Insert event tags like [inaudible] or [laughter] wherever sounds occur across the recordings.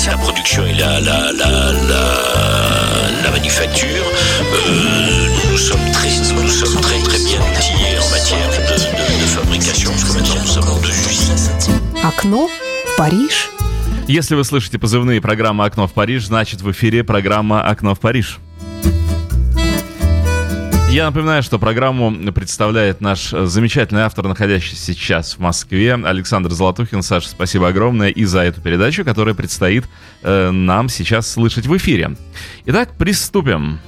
c'est la production et la, la, la, la, la manufacture. Euh, nous sommes très, nous sommes très, très bien outillés en matière de, de, de fabrication, parce que maintenant nous avons deux usines. Окно в Париж. Если вы слышите позывные программы «Окно в Париж», значит в эфире программа «Окно в Париж». Я напоминаю, что программу представляет наш замечательный автор, находящийся сейчас в Москве, Александр Золотухин. Саша, спасибо огромное и за эту передачу, которая предстоит э, нам сейчас слышать в эфире. Итак, приступим.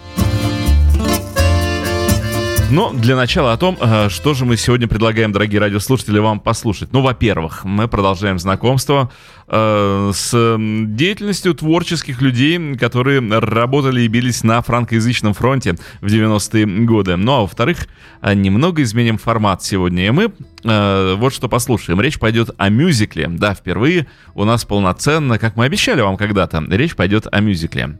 Но для начала о том, э, что же мы сегодня предлагаем, дорогие радиослушатели, вам послушать. Ну, во-первых, мы продолжаем знакомство э, с деятельностью творческих людей, которые работали и бились на франкоязычном фронте в 90-е годы. Ну, а во-вторых, э, немного изменим формат сегодня. И мы э, вот что послушаем. Речь пойдет о мюзикле. Да, впервые у нас полноценно, как мы обещали вам когда-то, речь пойдет о мюзикле.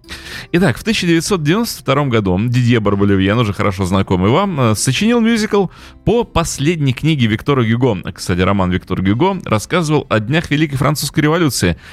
Итак, в 1992 году Дидье Барболевьен, уже хорошо знакомый вам, Э, сочинил мюзикл по последней книге Виктора Гюго. Кстати, роман Виктор Гюго рассказывал о днях Великой Французской революции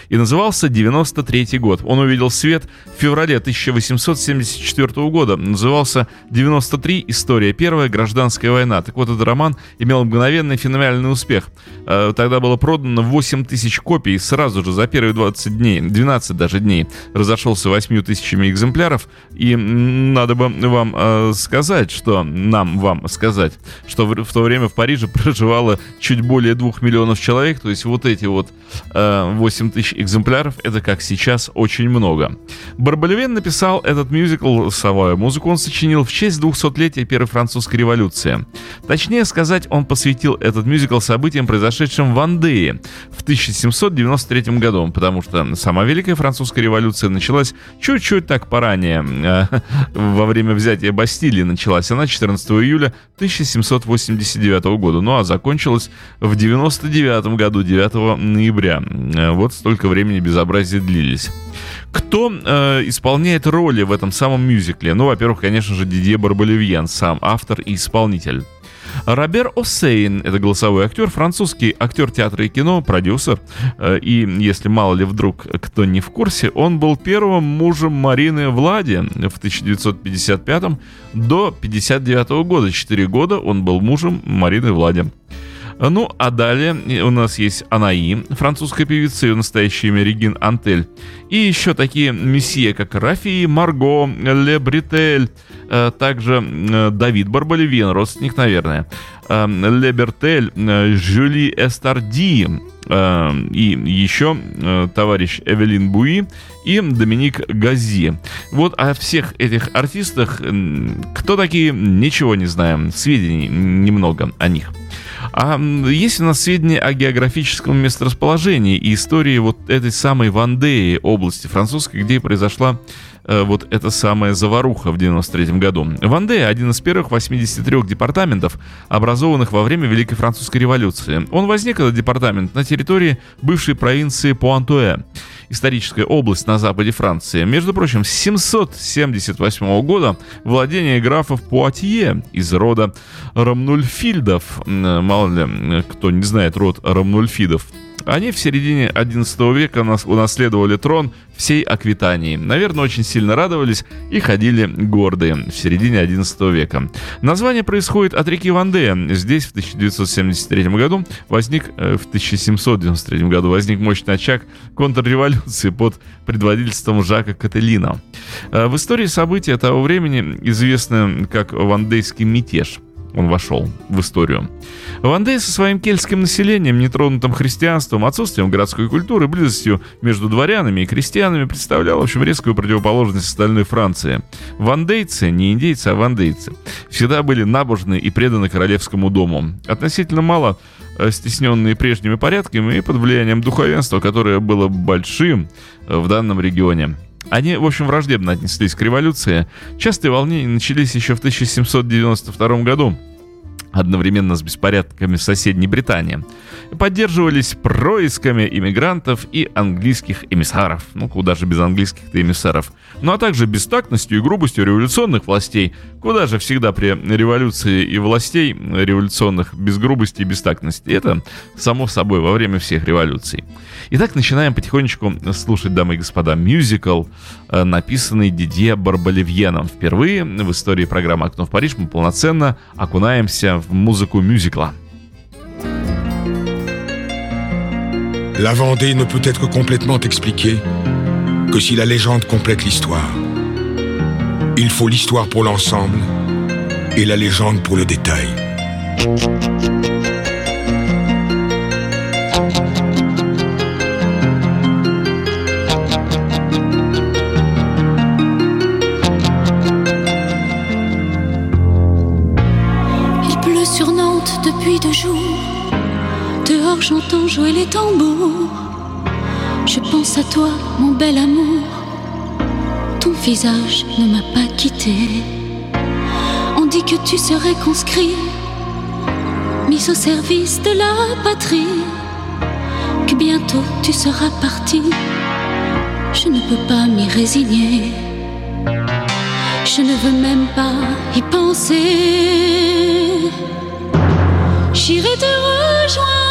и назывался «93 год». Он увидел свет в феврале 1874 года. Назывался «93. История. Первая гражданская война». Так вот, этот роман имел мгновенный феноменальный успех. Э, тогда было продано 8 тысяч копий сразу же за первые 20 дней, 12 даже дней. Разошелся 8 тысячами экземпляров. И надо бы вам э, сказать, что на нам вам сказать, что в, то время в Париже проживало чуть более двух миллионов человек, то есть вот эти вот э, 8 тысяч экземпляров, это как сейчас очень много. Барбалевен написал этот мюзикл, совую музыку он сочинил в честь 200-летия Первой французской революции. Точнее сказать, он посвятил этот мюзикл событиям, произошедшим в Андее в 1793 году, потому что сама Великая Французская революция началась чуть-чуть так поранее, э, [laughs] во время взятия Бастилии началась она 14 июля 1789 года, ну а закончилась в 99 году, 9 ноября. Э, вот столько времени безобразия длились. Кто э, исполняет роли в этом самом мюзикле? Ну, во-первых, конечно же, Дидье Барболевьен, сам автор и исполнитель. Робер О'Сейн – это голосовой актер, французский актер театра и кино, продюсер. Э, и, если мало ли вдруг кто не в курсе, он был первым мужем Марины Влади в 1955 до 1959 года. Четыре года он был мужем Марины Влади. Ну, а далее у нас есть Анаи, французская певица, ее настоящее имя Регин Антель. И еще такие месье, как Рафи, Марго, Ле Бритель, э, также э, Давид Барболевин, родственник, наверное, э, Ле Бертель, Жюли Эстарди, и еще товарищ Эвелин Буи и Доминик Гази. Вот о всех этих артистах кто такие, ничего не знаем, сведений немного о них. А есть у нас сведения о географическом месторасположении и истории вот этой самой Вандеи, области французской, где произошла вот эта самая заваруха в 93 году. Вандея – один из первых 83 департаментов, образованных во время Великой Французской революции. Он возник, этот департамент, на территории бывшей провинции Пуантуэ историческая область на западе Франции. Между прочим, с 778 года владение графов Пуатье из рода Рамнульфильдов, мало ли кто не знает род Рамнульфидов, они в середине XI века унаследовали трон всей Аквитании. Наверное, очень сильно радовались и ходили гордые в середине XI века. Название происходит от реки Вандея. Здесь в 1973 году возник, э, в 1793 году возник мощный очаг контрреволюции под предводительством Жака Кателина. Э, в истории события того времени известны как Вандейский мятеж – он вошел в историю. Вандей со своим кельтским населением, нетронутым христианством, отсутствием городской культуры, близостью между дворянами и крестьянами представлял, в общем, резкую противоположность остальной Франции. Вандейцы, не индейцы, а вандейцы, всегда были набожны и преданы королевскому дому. Относительно мало э, стесненные прежними порядками и под влиянием духовенства, которое было большим э, в данном регионе. Они, в общем, враждебно отнеслись к революции. Частые волнения начались еще в 1792 году, одновременно с беспорядками в соседней Британии. Поддерживались происками иммигрантов и английских эмиссаров. Ну, куда же без английских-то эмиссаров. Ну, а также бестактностью и грубостью революционных властей. Куда же всегда при революции и властей революционных без грубости и бестактности. Это само собой во время всех революций. Итак, начинаем потихонечку слушать, дамы и господа, мюзикл, э, написанный Дидье Барболивьеном. Впервые в истории программы «Окно в Париж» мы полноценно окунаемся в музыку мюзикла. La Vendée ne peut être complètement expliquée que si la légende complète l'histoire. Il faut l'histoire pour l'ensemble et la légende pour le détail. Jouer les tambours. Je pense à toi, mon bel amour. Ton visage ne m'a pas quitté. On dit que tu serais conscrit, mis au service de la patrie. Que bientôt tu seras parti. Je ne peux pas m'y résigner. Je ne veux même pas y penser. J'irai te rejoindre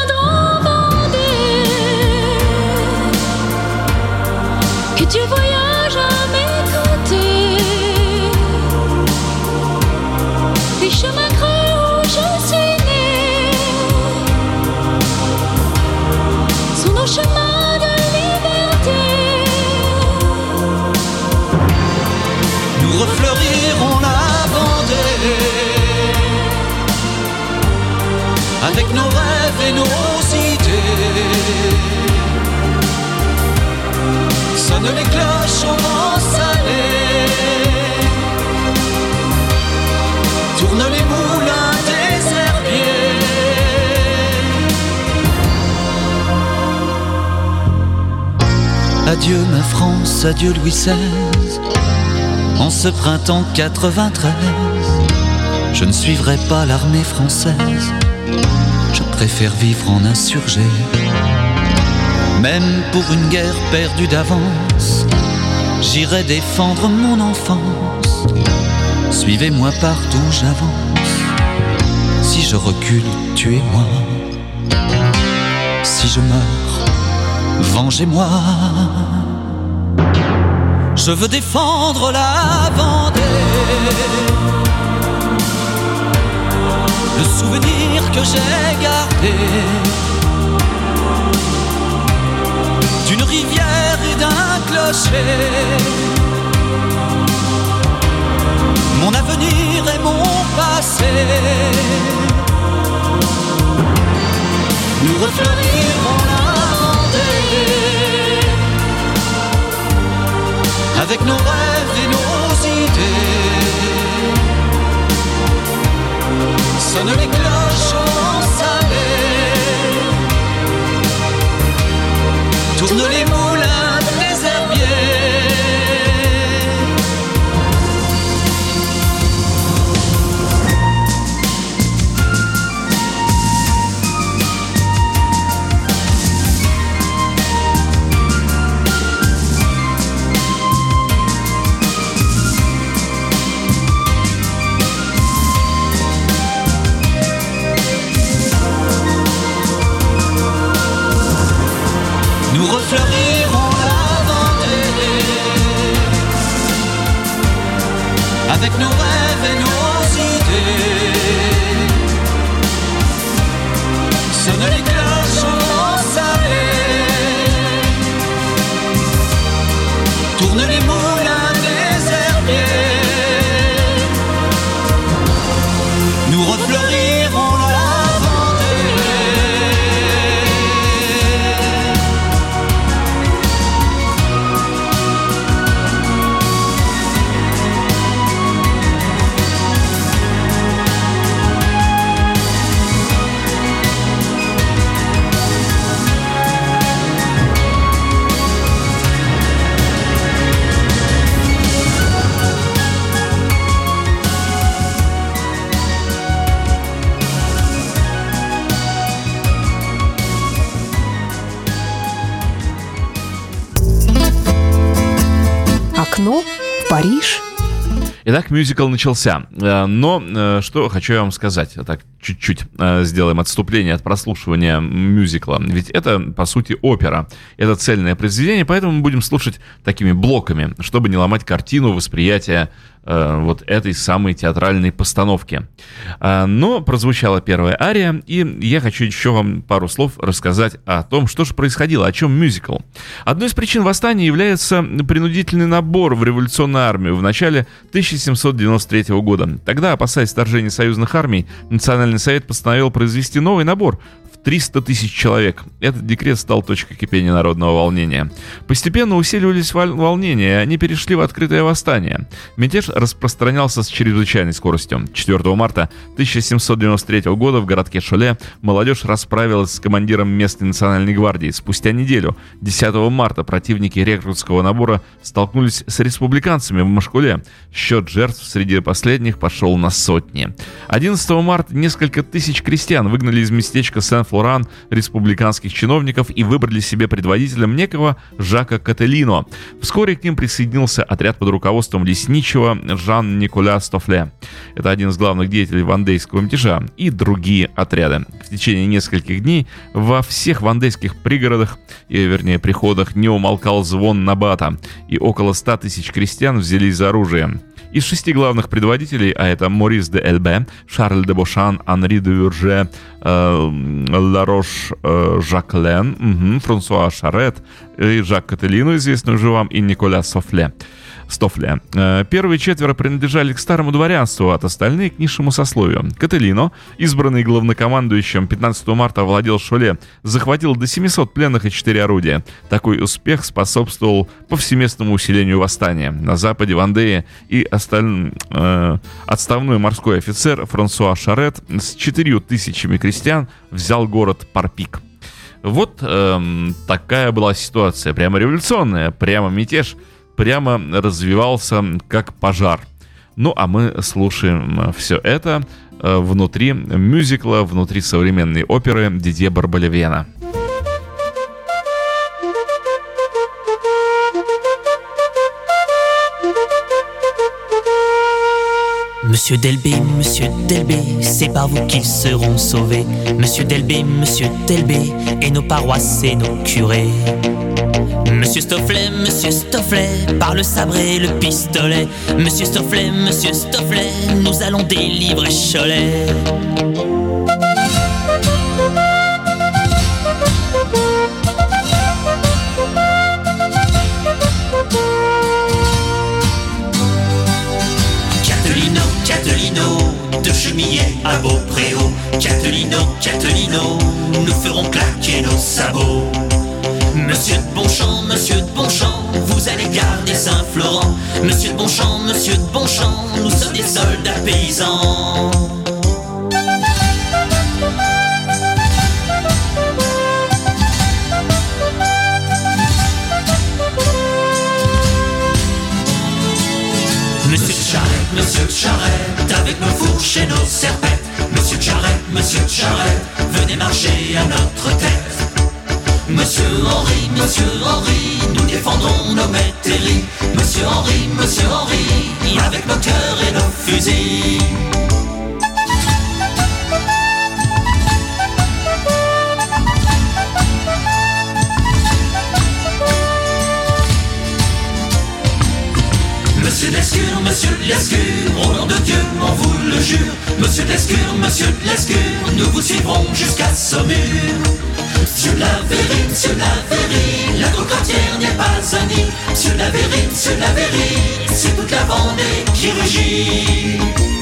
avec nos rêves et nos Les cloches au. Tourne les moulins des herbiers. Adieu ma France, adieu Louis XVI. En ce printemps 93, je ne suivrai pas l'armée française je préfère vivre en insurgé. Même pour une guerre perdue d'avance, j'irai défendre mon enfance. Suivez-moi partout j'avance. Si je recule, tuez-moi. Si je meurs, vengez-moi. Je veux défendre la Vendée le souvenir que j'ai gardé d'une rivière et d'un clocher. Mon avenir et mon passé. Nous refleurirons la Vendée avec nos rêves et nos idées sonnent les cloches salé. Окно в Париж. Итак, мюзикл начался. Э, но э, что хочу я вам сказать, так чуть-чуть э, сделаем отступление от прослушивания мюзикла. Ведь это, по сути, опера. Это цельное произведение, поэтому мы будем слушать такими блоками, чтобы не ломать картину восприятия вот этой самой театральной постановки. А, но прозвучала первая ария, и я хочу еще вам пару слов рассказать о том, что же происходило, о чем мюзикл. Одной из причин восстания является принудительный набор в революционную армию в начале 1793 года. Тогда, опасаясь вторжения союзных армий, Национальный совет постановил произвести новый набор, 300 тысяч человек. Этот декрет стал точкой кипения народного волнения. Постепенно усиливались волнения, они перешли в открытое восстание. Мятеж распространялся с чрезвычайной скоростью. 4 марта 1793 года в городке Шоле молодежь расправилась с командиром местной национальной гвардии. Спустя неделю, 10 марта, противники рекрутского набора столкнулись с республиканцами в Машкуле. Счет жертв среди последних пошел на сотни. 11 марта несколько тысяч крестьян выгнали из местечка Сен-Флорен Флоран республиканских чиновников и выбрали себе предводителем некого Жака Кателино. Вскоре к ним присоединился отряд под руководством лесничего Жан-Николя Стофле. Это один из главных деятелей вандейского мятежа и другие отряды. В течение нескольких дней во всех вандейских пригородах, и, вернее приходах, не умолкал звон Набата, и около 100 тысяч крестьян взялись за оружие. Из шести главных предводителей, а это Морис де Эльбе, Шарль де Бошан, Анри де Вюрже, э, Ларош э, Жаклен, угу, Франсуа Шарет и Жак Кателину, известный уже вам, и Николя Софле. Стофля. Э, первые четверо принадлежали к старому дворянству, от остальных к низшему сословию. Кателино, избранный главнокомандующим 15 марта овладел Шоле, захватил до 700 пленных и 4 орудия. Такой успех способствовал повсеместному усилению восстания. На западе Вандеи и осталь... э, отставной морской офицер Франсуа Шарет с 4 тысячами крестьян взял город Парпик. Вот эм, такая была ситуация, прямо революционная, прямо мятеж – прямо развивался как пожар. Ну а мы слушаем все это э, внутри мюзикла, внутри современной оперы Дидье Барбалевена. Monsieur Delbé, Monsieur Delbé, c'est par vous qu'ils seront sauvés. Monsieur Delbé, Monsieur Delbé, et nos paroisses et nos curés. Monsieur Stofflet, Monsieur Stofflet, par le sabre et le pistolet. Monsieur Stofflet, Monsieur Stofflet, nous allons délivrer Cholet. Catelino, Catelino, de chemillé à Beaupréau. Catelino, Catelino, nous ferons claquer nos sabots. Monsieur de Bonchamp, monsieur de Bonchamp, vous allez garder Saint-Florent. Monsieur de Bonchamp, monsieur de Bonchamp, nous sommes des soldats paysans. Monsieur de Charette, monsieur de Charette, avec nos fourches et nos serpettes. Monsieur de Charette, monsieur de Charette, venez marcher à notre tête. Monsieur Henri, Monsieur Henri, nous défendrons nos métairies. Monsieur Henri, Monsieur Henri, avec nos cœurs et nos fusils. Monsieur Lescure, Monsieur Lescure, au nom de Dieu, on vous le jure. Monsieur Lescure, Monsieur Lescure, nous vous suivrons jusqu'à Saumur. Monsieur Lavéry, Monsieur Lavéry, la cocotière n'est pas un nid. Monsieur Lavéry, Monsieur Lavéry, c'est toute la Vendée qui rugit.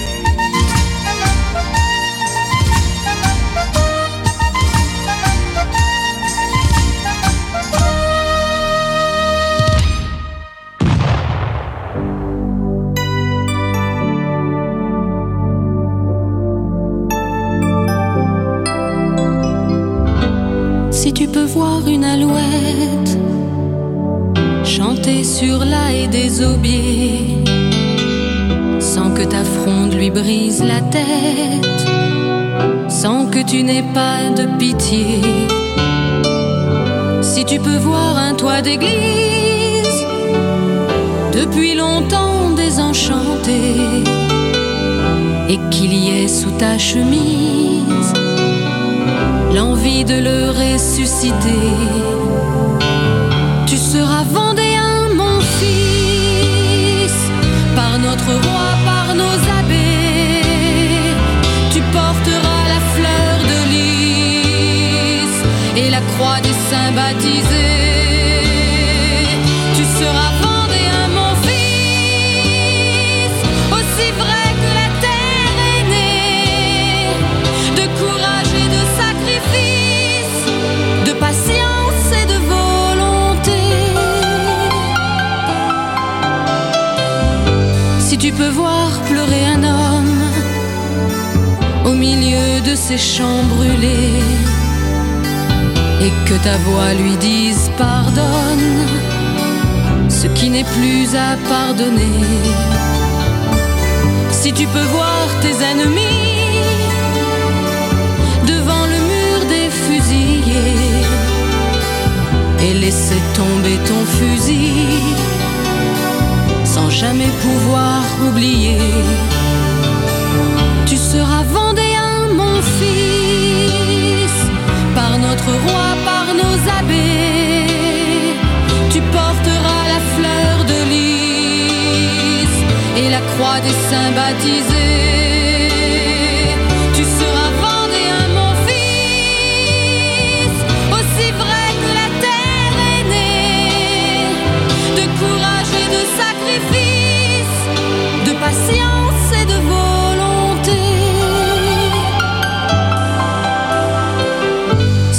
Chanter sur la haie des aubiers, sans que ta fronde lui brise la tête, sans que tu n'aies pas de pitié. Si tu peux voir un toit d'église. Depuis longtemps désenchanté. Et qu'il y ait sous ta chemise. L'envie de le ressusciter. Tu seras vendéen, par nos abbés. Tu porteras la fleur de lys et la croix des saints baptisés. Peux voir pleurer un homme au milieu de ces champs brûlés, et que ta voix lui dise pardonne ce qui n'est plus à pardonner. Si tu peux voir tes ennemis devant le mur des fusillés et laisser tomber ton fusil jamais pouvoir oublier, tu seras vendéen, mon fils, par notre roi, par nos abbés. Tu porteras la fleur de lys et la croix des saints baptisés.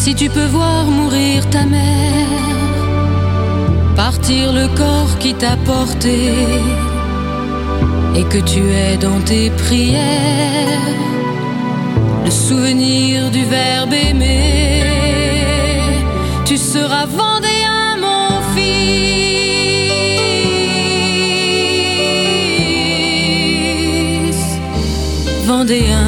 Si tu peux voir mourir ta mère, partir le corps qui t'a porté, et que tu es dans tes prières, le souvenir du verbe aimer, tu seras vendéen, mon fils, vendéen,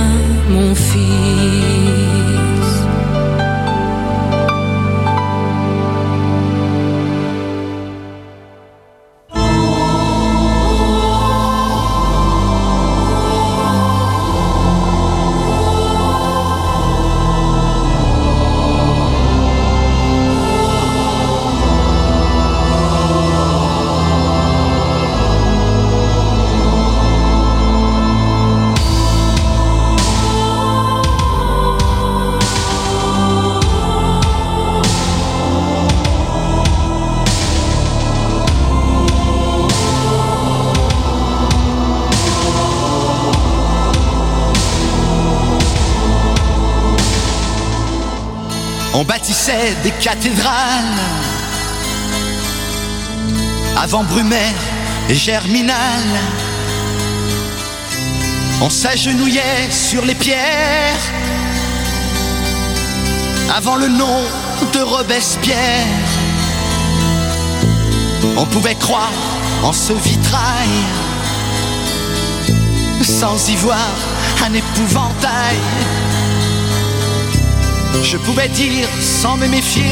On bâtissait des cathédrales avant Brumaire et Germinal. On s'agenouillait sur les pierres avant le nom de Robespierre. On pouvait croire en ce vitrail sans y voir un épouvantail. Je pouvais dire sans me méfier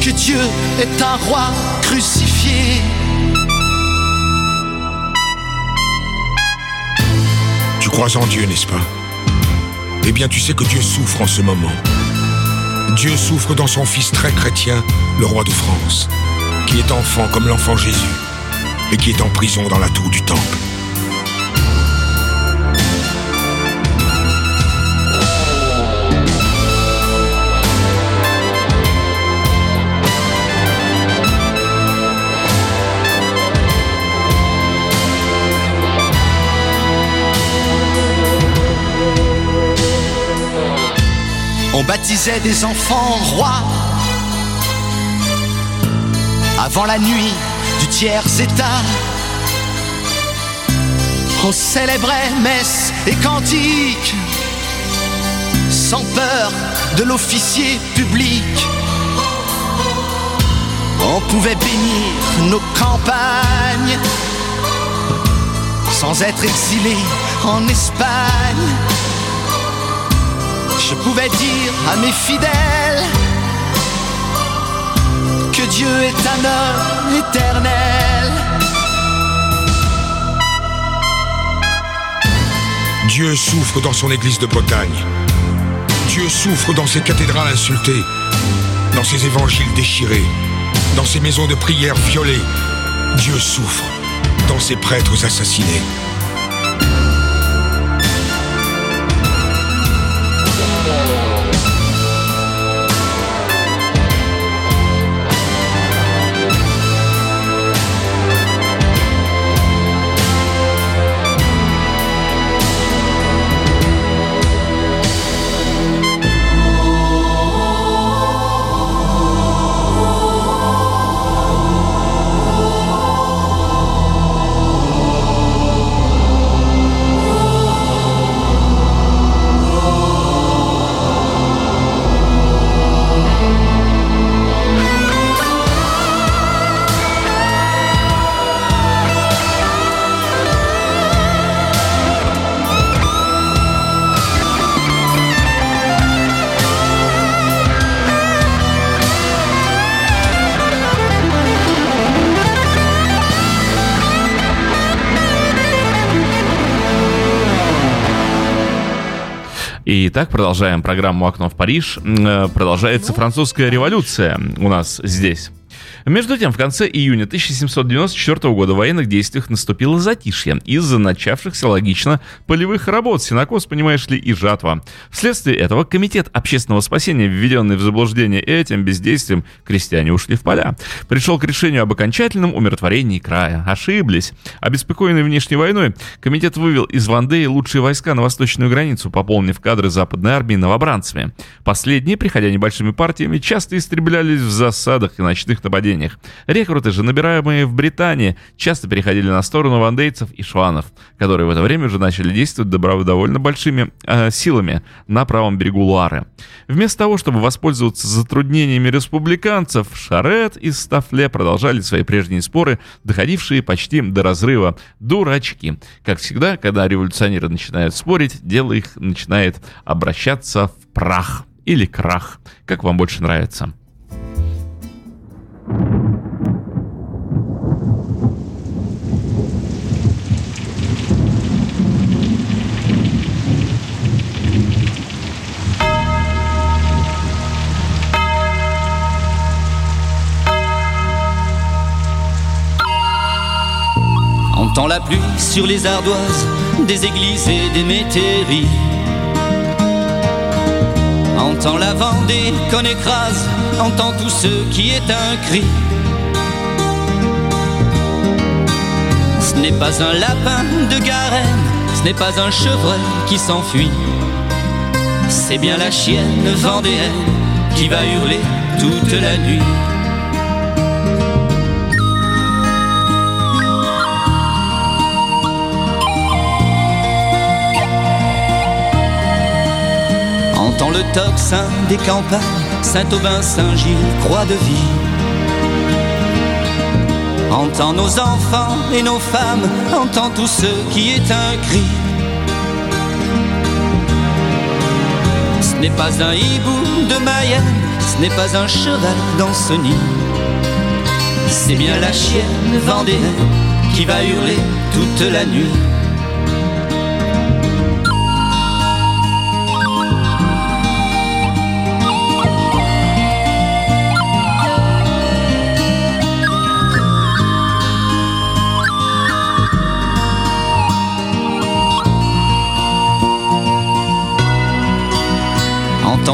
que Dieu est un roi crucifié. Tu crois en Dieu, n'est-ce pas? Eh bien, tu sais que Dieu souffre en ce moment. Dieu souffre dans son Fils très chrétien, le roi de France, qui est enfant comme l'enfant Jésus, et qui est en prison dans la tour du temple. On baptisait des enfants rois avant la nuit du tiers état. On célébrait messe et cantiques sans peur de l'officier public. On pouvait bénir nos campagnes sans être exilé en Espagne. Je pouvais dire à mes fidèles que Dieu est d'un homme éternel. Dieu souffre dans son église de Bretagne. Dieu souffre dans ses cathédrales insultées, dans ses évangiles déchirés, dans ses maisons de prière violées. Dieu souffre dans ses prêtres assassinés. Итак, продолжаем программу «Окно в Париж». Э, продолжается французская революция у нас здесь. Между тем, в конце июня 1794 года в военных действиях наступило затишье из-за начавшихся логично полевых работ, синокос, понимаешь ли, и жатва. Вследствие этого Комитет общественного спасения, введенный в заблуждение этим бездействием, крестьяне ушли в поля. Пришел к решению об окончательном умиротворении края. Ошиблись. Обеспокоенный внешней войной, комитет вывел из Вандеи лучшие войска на восточную границу, пополнив кадры западной армии новобранцами. Последние, приходя небольшими партиями, часто истреблялись в засадах и ночных нападениях нападениях. Рекруты же, набираемые в Британии, часто переходили на сторону вандейцев и шванов, которые в это время уже начали действовать довольно большими э, силами на правом берегу Луары. Вместо того, чтобы воспользоваться затруднениями республиканцев, Шарет и Стафле продолжали свои прежние споры, доходившие почти до разрыва. Дурачки. Как всегда, когда революционеры начинают спорить, дело их начинает обращаться в прах или крах, как вам больше нравится. Entend la pluie sur les ardoises des églises et des métairies. Entend la Vendée qu'on écrase, entend tout ce qui est un cri. Ce n'est pas un lapin de Garenne, ce n'est pas un chevreuil qui s'enfuit. C'est bien la chienne vendéenne qui va hurler toute la nuit. Entend le tocsin des campagnes, Saint-Aubin, Saint-Gilles, Croix de Vie. Entend nos enfants et nos femmes, entend tout ce qui est un cri. Ce n'est pas un hibou de Mayenne, ce n'est pas un cheval dans. C'est bien la chienne vendéenne qui va hurler toute la nuit.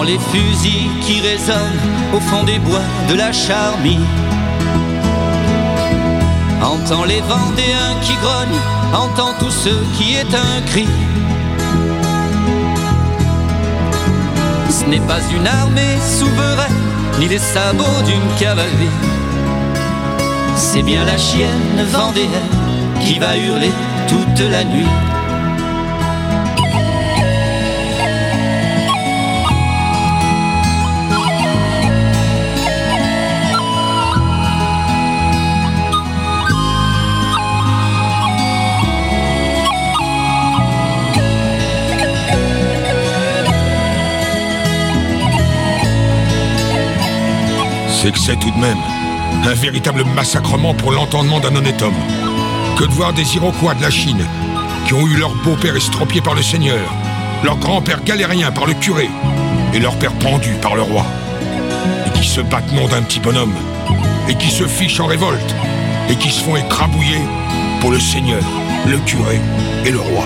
Les fusils qui résonnent au fond des bois de la Charmie. Entend les Vendéens qui grognent, entend tout ce qui est un cri. Ce n'est pas une armée souveraine, ni les sabots d'une cavalerie. C'est bien la chienne vendéenne qui va hurler toute la nuit. C'est tout de même Un véritable massacrement pour l'entendement d'un honnête homme. Que de voir des Iroquois de la Chine qui ont eu leur beau-père estropié par le Seigneur, leur grand-père galérien par le curé et leur père pendu par le roi. Et qui se battent nom d'un petit bonhomme, et qui se fichent en révolte, et qui se font écrabouiller pour le Seigneur, le curé et le roi.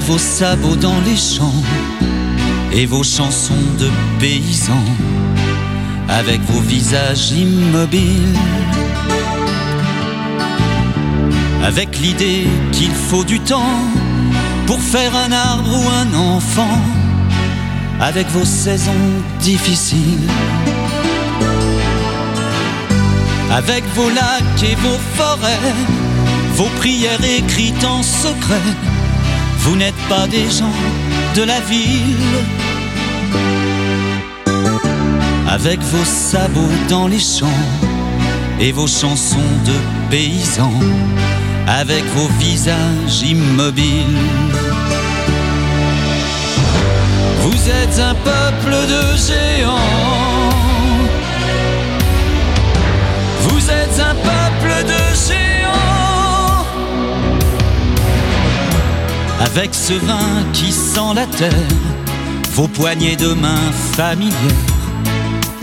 Vos sabots dans les champs et vos chansons de paysans, avec vos visages immobiles, avec l'idée qu'il faut du temps pour faire un arbre ou un enfant, avec vos saisons difficiles. Avec vos lacs et vos forêts, vos prières écrites en secret, vous n'êtes pas des gens de la ville. Avec vos sabots dans les champs et vos chansons de paysans, avec vos visages immobiles. Vous êtes un peuple de géants. Vous êtes un peuple Avec ce vin qui sent la terre, vos poignées de main familières,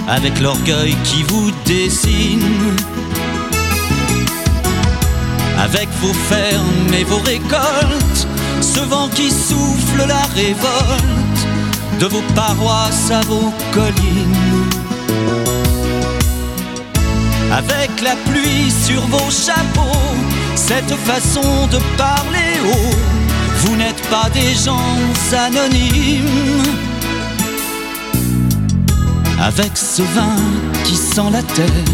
avec l'orgueil qui vous dessine. Avec vos fermes et vos récoltes, ce vent qui souffle la révolte de vos paroisses à vos collines. Avec la pluie sur vos chapeaux, cette façon de parler haut, vous n'êtes pas des gens anonymes. Avec ce vin qui sent la terre,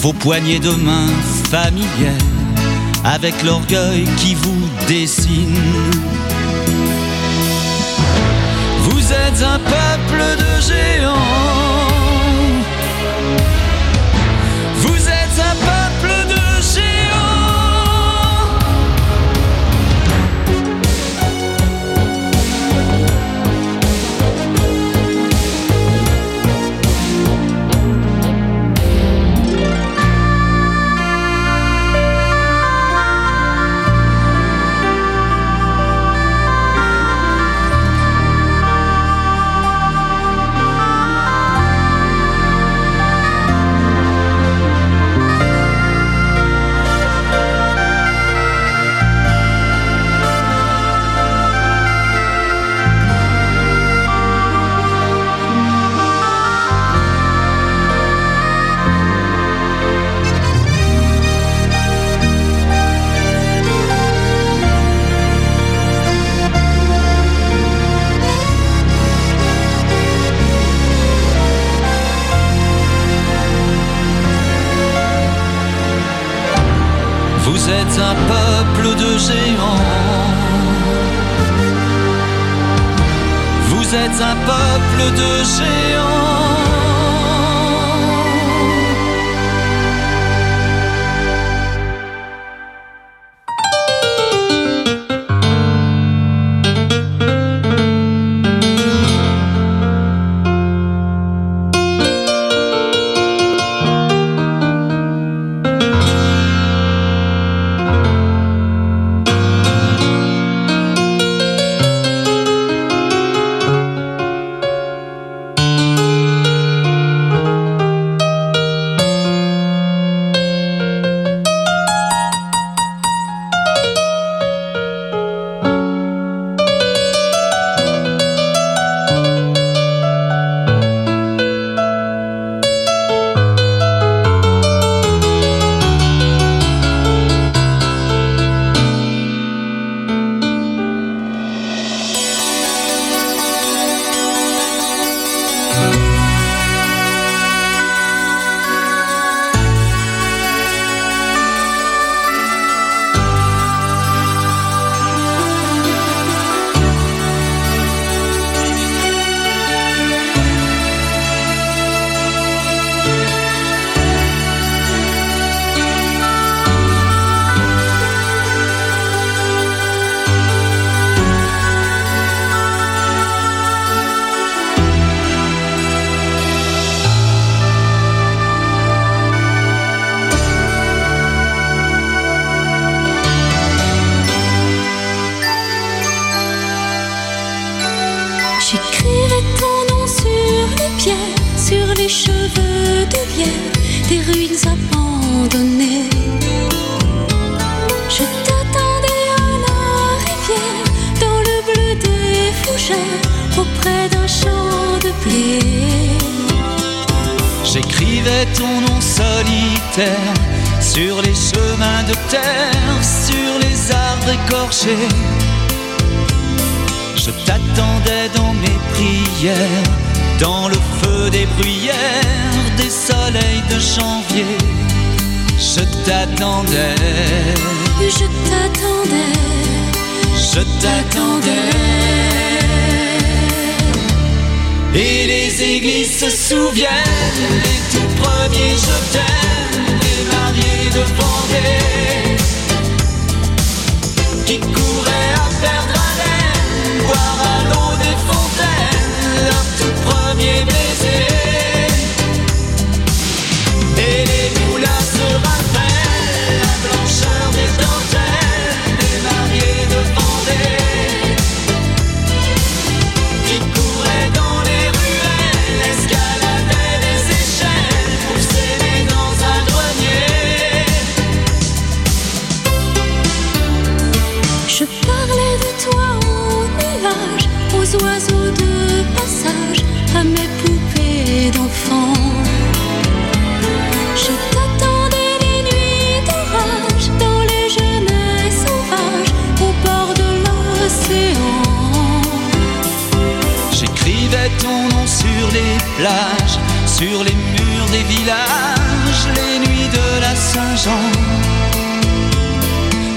vos poignées de main familières, avec l'orgueil qui vous dessine. Vous êtes un peuple J'écrivais ton nom solitaire sur les chemins de terre, sur les arbres écorchés. Je t'attendais dans mes prières, dans le feu des bruyères, des soleils de janvier. Je t'attendais, Je t'attendais, je t'attendais. Et les églises se souviennent des tout premiers je t'aime, des mariés de Vendée qui couraient à perdre haleine, boire à l'eau des fontaines leur tout premier baiser. Oiseaux de passage, à mes poupées d'enfants. Je t'attendais les nuits d'orage, dans les jeunesses sauvages, au bord de l'océan. J'écrivais ton nom sur les plages, sur les murs des villages, les nuits de la Saint-Jean.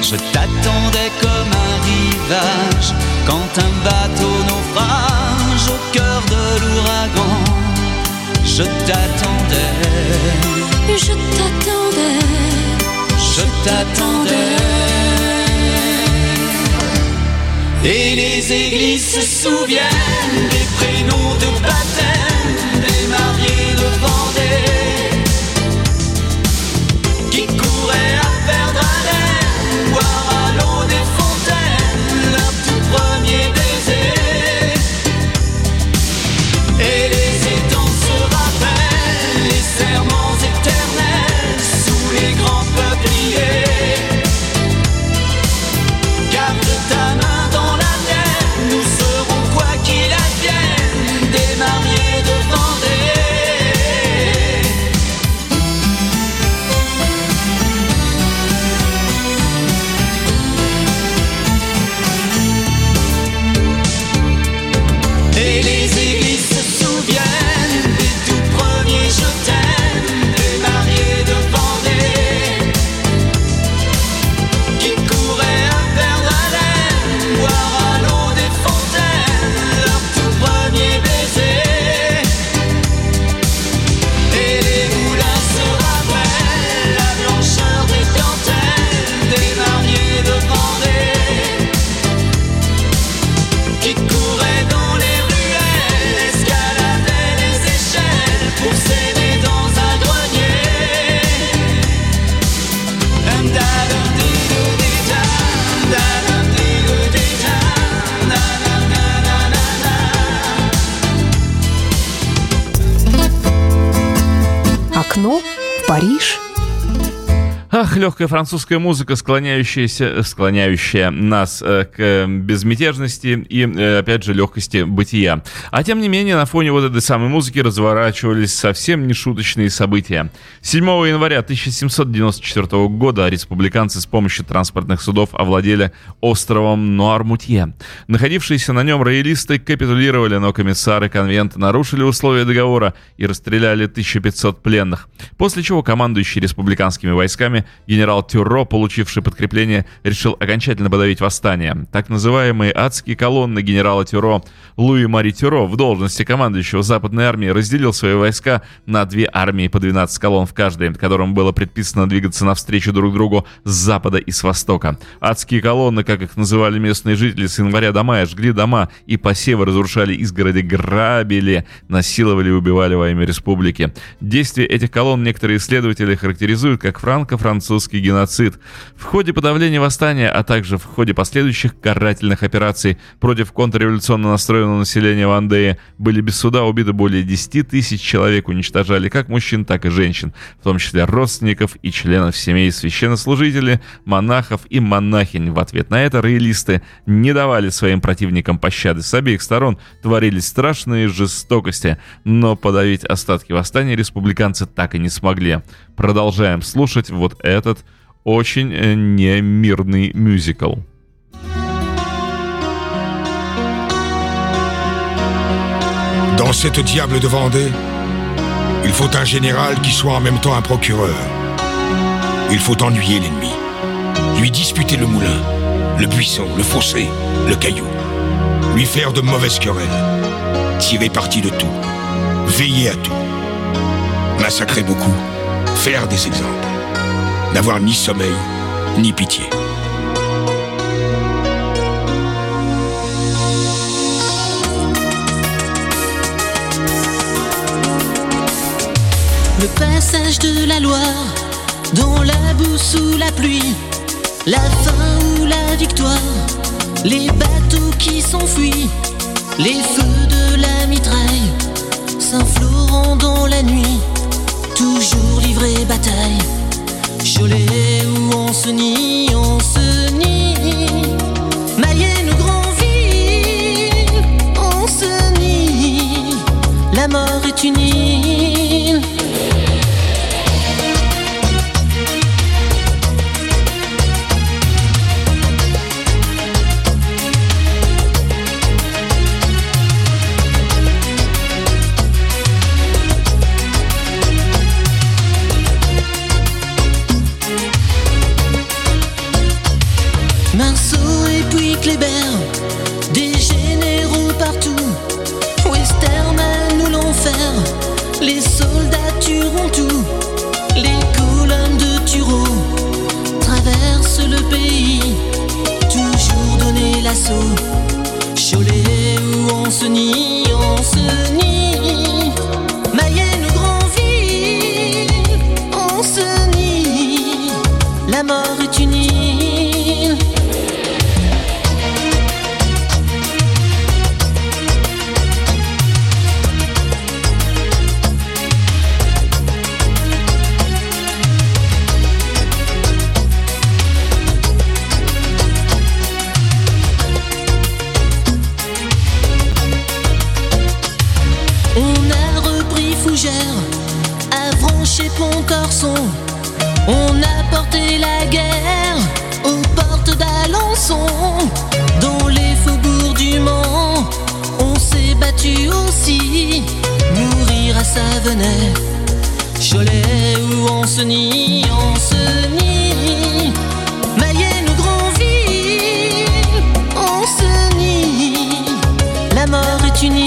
Je t'attendais comme un rivage, quand un bateau au cœur de l'ouragan. Je t'attendais, Je t'attendais, je t'attendais. Et les églises se souviennent des prénoms de baptême des mariés de Vendée легкая французская музыка, склоняющаяся, склоняющая нас э, к э, безмятежности и, э, опять же, легкости бытия. А тем не менее, на фоне вот этой самой музыки разворачивались совсем нешуточные события. 7 января 1794 года республиканцы с помощью транспортных судов овладели островом Нуармутье. Находившиеся на нем роялисты капитулировали, но комиссары конвента нарушили условия договора и расстреляли 1500 пленных. После чего командующий республиканскими войсками генерал Тюро, получивший подкрепление, решил окончательно подавить восстание. Так называемые адские колонны генерала Тюро Луи Мари Тюро в должности командующего Западной армии разделил свои войска на две армии по 12 колонн в каждой, которым было предписано двигаться навстречу друг другу с запада и с востока. Адские колонны, как их называли местные жители, с января до мая жгли дома и посевы разрушали изгороди, грабили, насиловали и убивали во имя республики. Действия этих колонн некоторые исследователи характеризуют как франко-французские французский геноцид. В ходе подавления восстания, а также в ходе последующих карательных операций против контрреволюционно настроенного населения Вандеи были без суда убиты более 10 тысяч человек, уничтожали как мужчин, так и женщин, в том числе родственников и членов семей священнослужителей, монахов и монахинь. В ответ на это роялисты не давали своим противникам пощады. С обеих сторон творились страшные жестокости, но подавить остатки восстания республиканцы так и не смогли. Продолжаем слушать вот этот очень э, немирный мюзикл. Dans cette diable de Vendée, il faut un général qui soit en même temps un procureur. Il faut ennuyer l'ennemi, lui disputer le moulin, le buisson, le fossé, le caillou, lui faire de mauvaises querelles, tirer parti de tout, veiller à tout, massacrer beaucoup, faire des exemples, n'avoir ni sommeil, ni pitié. Le passage de la Loire, dans la boue sous la pluie, la fin ou la victoire, les bateaux qui s'enfuient, les feux de la mitraille, Saint-Florent dans la nuit, toujours livré bataille, Cholet où on se nie, on se nie, Mayenne ou Grandville, on la mort est une soldats tueront tout. Les colonnes de Turo traversent le pays, toujours donner l'assaut. Cholet où on se nie, on se porté la guerre aux portes d'Alençon. Dans les faubourgs du Mans, on s'est battu aussi. Mourir à Savenay, Cholet on se nie. Mayenne ou Grandville, nie. La mort est une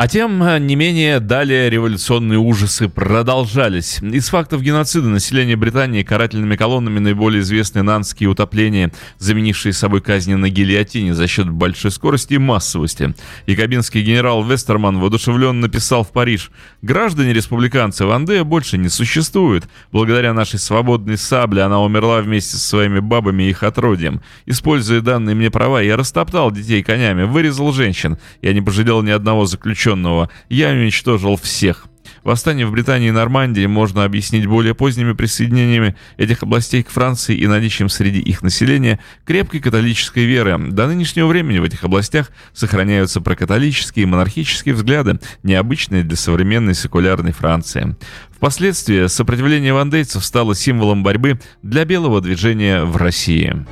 А тем э, не менее далее революционные ужасы продолжались. Из фактов геноцида населения Британии карательными колоннами наиболее известны нанские утопления, заменившие собой казни на гильотине за счет большой скорости и массовости. Якобинский генерал Вестерман воодушевленно написал в Париж «Граждане республиканцы, Вандея больше не существует. Благодаря нашей свободной сабле она умерла вместе со своими бабами и их отродьем. Используя данные мне права, я растоптал детей конями, вырезал женщин. Я не пожалел ни одного заключенного. Я уничтожил всех. Восстание в Британии и Нормандии можно объяснить более поздними присоединениями этих областей к Франции и наличием среди их населения крепкой католической веры. До нынешнего времени в этих областях сохраняются прокатолические и монархические взгляды, необычные для современной секулярной Франции. Впоследствии сопротивление вандейцев стало символом борьбы для белого движения в России.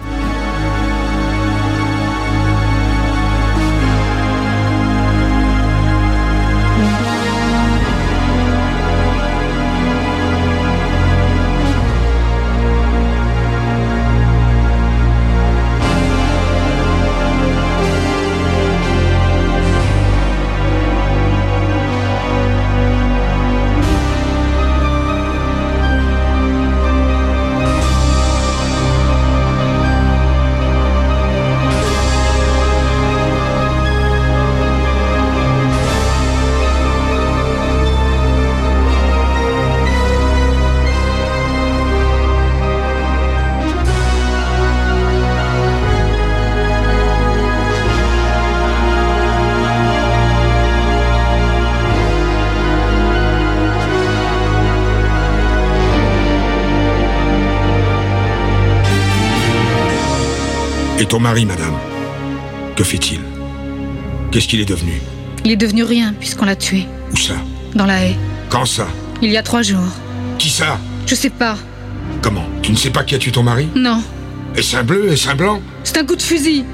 Ton mari, madame Que fait-il? Qu'est-ce qu'il est devenu? Il est devenu rien puisqu'on l'a tué. Où ça? Dans la haie. Quand ça? Il y a trois jours. Qui ça? Je sais pas. Comment? Tu ne sais pas qui a tué ton mari? Non. Est-ce un bleu? Est-ce un blanc? C'est un coup de fusil.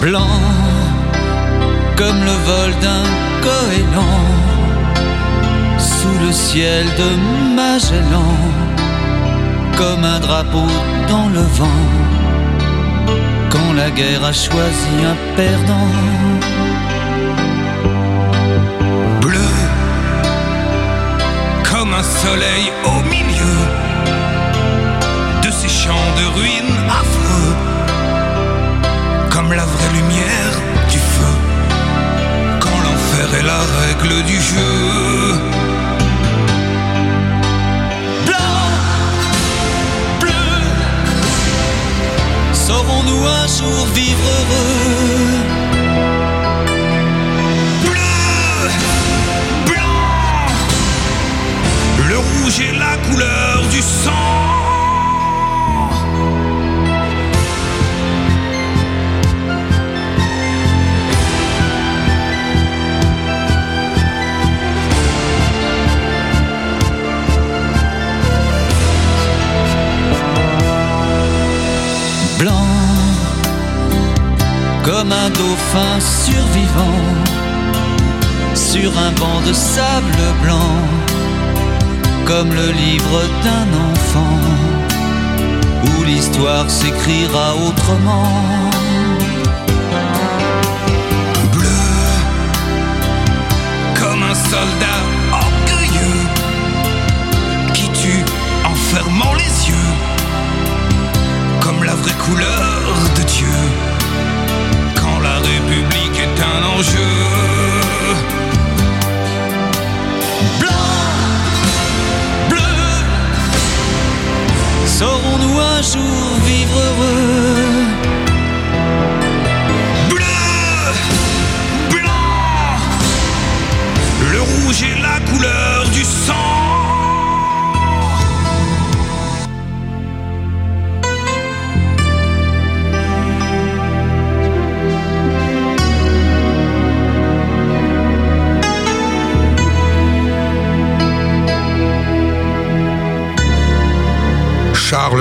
Blanc comme le vol d'un goéland sous le ciel de Magellan, comme un drapeau dans le vent. Quand la guerre a choisi un perdant. Bleu comme un soleil au milieu de ces champs de ruines affreux, comme la vraie lumière du feu. Quand règles du jeu. Autrement.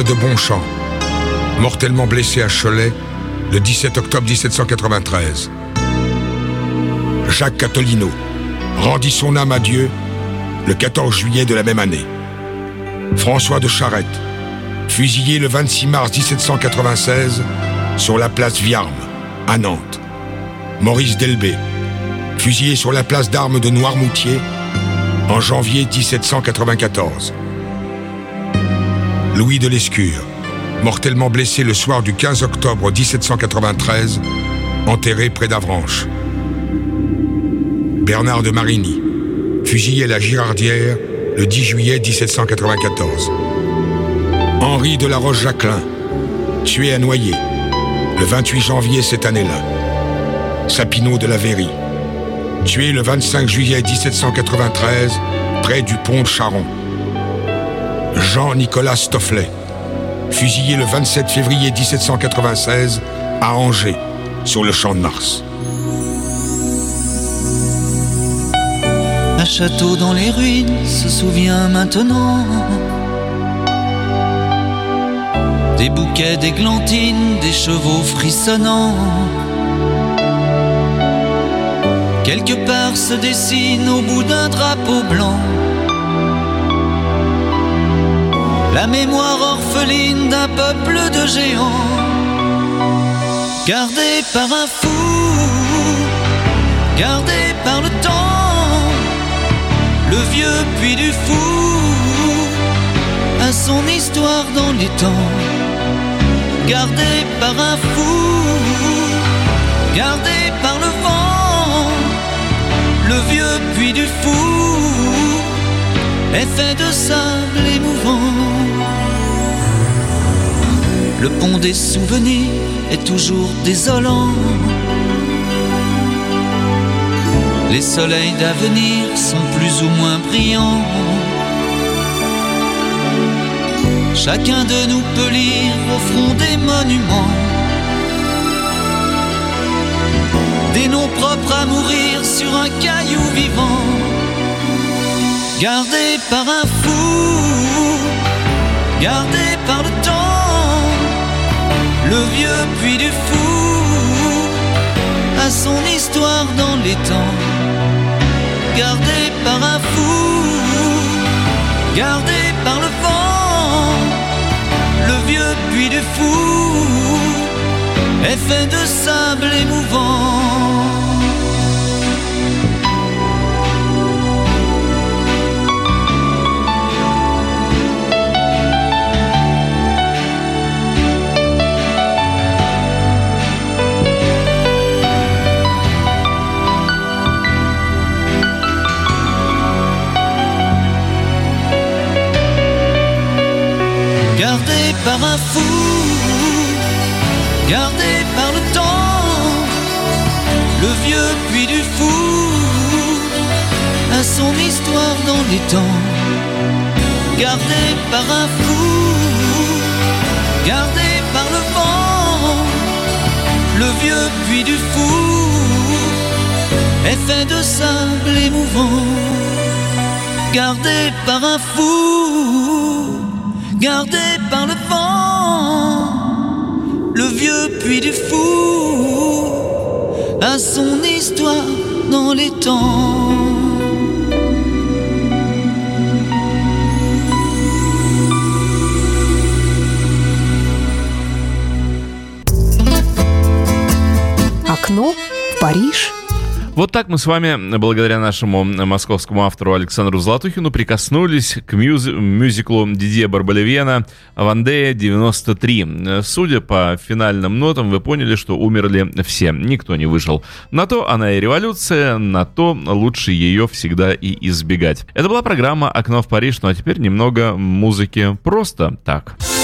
De Bonchamp, mortellement blessé à Cholet le 17 octobre 1793. Jacques Catolino rendit son âme à Dieu le 14 juillet de la même année. François de Charette, fusillé le 26 mars 1796 sur la place Viarme, à Nantes. Maurice Delbé, fusillé sur la place d'armes de Noirmoutier en janvier 1794. Louis de Lescure, mortellement blessé le soir du 15 octobre 1793, enterré près d'Avranches. Bernard de Marigny, fusillé à la Girardière le 10 juillet 1794. Henri de la Roche-Jacquelin, tué à Noyer le 28 janvier cette année-là. Sapineau de la Véry, tué le 25 juillet 1793 près du pont de Charon. Jean-Nicolas Stofflet, fusillé le 27 février 1796 à Angers, sur le champ de Mars. Un château dans les ruines se souvient maintenant. Des bouquets d'églantines, des chevaux frissonnants. Quelque part se dessine au bout d'un drapeau blanc La mémoire orpheline d'un peuple de géants Gardé par un fou, gardé par le temps le vieux puits du fou a son histoire dans les temps, gardé par un fou, gardé par le vent. Le vieux puits du fou fait de sable émouvant. Le pont des souvenirs est toujours désolant. Les soleils d'avenir sont plus ou moins brillants. Chacun de nous peut lire au front des monuments des noms propres à mourir sur un caillou vivant, gardé par un fou, gardé par le temps, le vieux puits du fou a son histoire dans les temps gardé par un fou, gardé par le vent. Le vieux puits du fou est fait de sable émouvant. Gardé par un fou, gardé par le vent, le vieux puits du fou est fait de sable émouvant, gardé par un fou, gardé par le vent, le vieux puits du fou a son histoire dans les temps. Окно в Париж. Вот так мы с вами, благодаря нашему московскому автору Александру Златухину, прикоснулись к мюз- мюзиклу Дидье Барбалевена «Вандея 93». Судя по финальным нотам, вы поняли, что умерли все, никто не выжил. На то она и революция, на то лучше ее всегда и избегать. Это была программа «Окно в Париж», ну а теперь немного музыки просто так. Так.